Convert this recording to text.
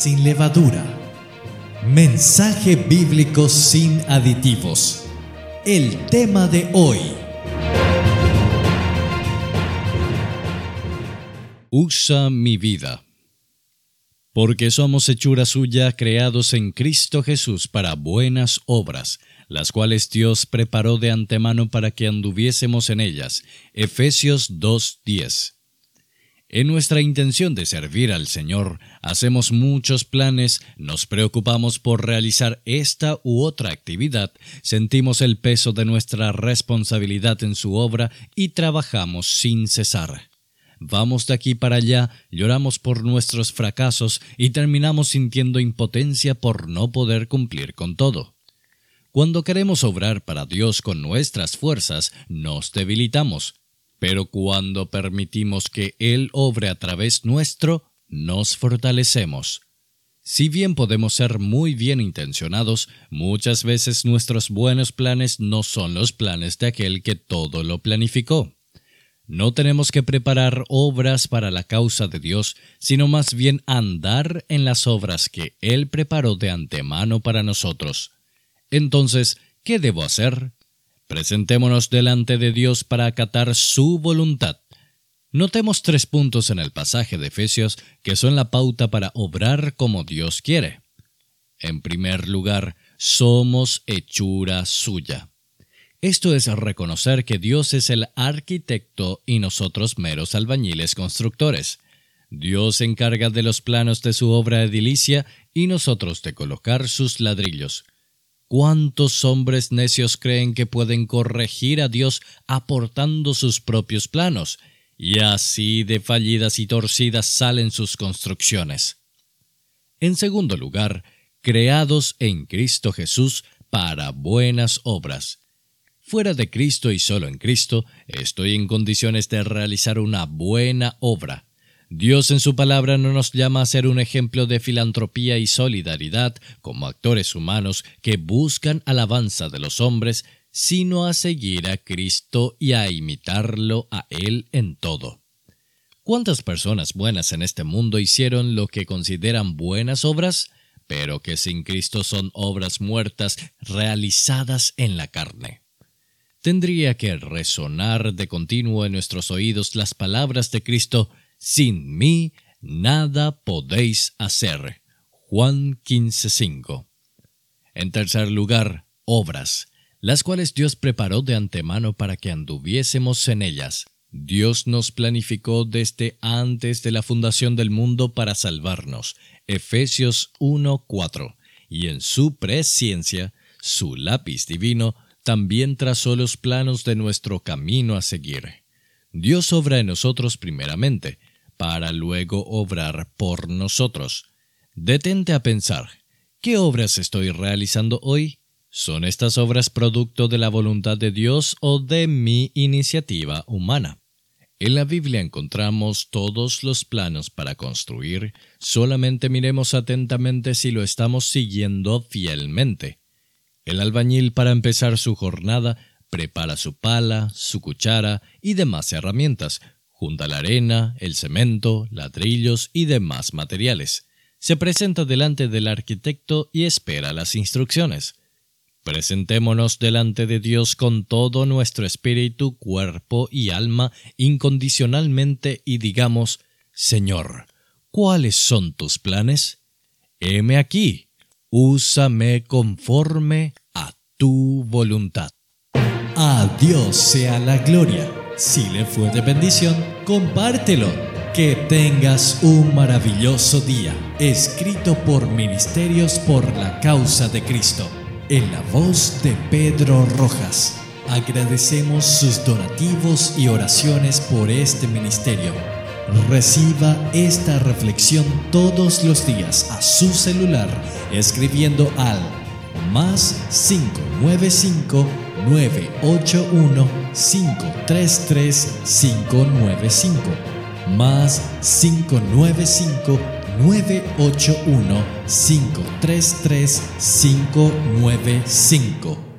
sin levadura. Mensaje bíblico sin aditivos. El tema de hoy. Usa mi vida. Porque somos hechura suya, creados en Cristo Jesús para buenas obras, las cuales Dios preparó de antemano para que anduviésemos en ellas. Efesios 2.10. En nuestra intención de servir al Señor, hacemos muchos planes, nos preocupamos por realizar esta u otra actividad, sentimos el peso de nuestra responsabilidad en su obra y trabajamos sin cesar. Vamos de aquí para allá, lloramos por nuestros fracasos y terminamos sintiendo impotencia por no poder cumplir con todo. Cuando queremos obrar para Dios con nuestras fuerzas, nos debilitamos, pero cuando permitimos que Él obre a través nuestro, nos fortalecemos. Si bien podemos ser muy bien intencionados, muchas veces nuestros buenos planes no son los planes de aquel que todo lo planificó. No tenemos que preparar obras para la causa de Dios, sino más bien andar en las obras que Él preparó de antemano para nosotros. Entonces, ¿qué debo hacer? Presentémonos delante de Dios para acatar su voluntad. Notemos tres puntos en el pasaje de Efesios que son la pauta para obrar como Dios quiere. En primer lugar, somos hechura suya. Esto es reconocer que Dios es el arquitecto y nosotros meros albañiles constructores. Dios se encarga de los planos de su obra edilicia y nosotros de colocar sus ladrillos. ¿Cuántos hombres necios creen que pueden corregir a Dios aportando sus propios planos? Y así de fallidas y torcidas salen sus construcciones. En segundo lugar, creados en Cristo Jesús para buenas obras. Fuera de Cristo y solo en Cristo, estoy en condiciones de realizar una buena obra. Dios en su palabra no nos llama a ser un ejemplo de filantropía y solidaridad como actores humanos que buscan alabanza de los hombres, sino a seguir a Cristo y a imitarlo a Él en todo. ¿Cuántas personas buenas en este mundo hicieron lo que consideran buenas obras, pero que sin Cristo son obras muertas realizadas en la carne? tendría que resonar de continuo en nuestros oídos las palabras de Cristo, Sin mí nada podéis hacer. Juan 15:5. En tercer lugar, obras, las cuales Dios preparó de antemano para que anduviésemos en ellas. Dios nos planificó desde antes de la fundación del mundo para salvarnos. Efesios 1:4. Y en su presciencia, su lápiz divino, también trazó los planos de nuestro camino a seguir. Dios obra en nosotros primeramente, para luego obrar por nosotros. Detente a pensar, ¿qué obras estoy realizando hoy? ¿Son estas obras producto de la voluntad de Dios o de mi iniciativa humana? En la Biblia encontramos todos los planos para construir, solamente miremos atentamente si lo estamos siguiendo fielmente. El albañil para empezar su jornada prepara su pala, su cuchara y demás herramientas, junta la arena, el cemento, ladrillos y demás materiales. Se presenta delante del arquitecto y espera las instrucciones. Presentémonos delante de Dios con todo nuestro espíritu, cuerpo y alma incondicionalmente y digamos, Señor, ¿cuáles son tus planes? Heme aquí, úsame conforme tu voluntad. A Dios sea la gloria. Si le fue de bendición, compártelo. Que tengas un maravilloso día. Escrito por Ministerios por la Causa de Cristo. En la voz de Pedro Rojas. Agradecemos sus donativos y oraciones por este ministerio. Reciba esta reflexión todos los días a su celular escribiendo al más 595 981 533 595 más 595 981 533 595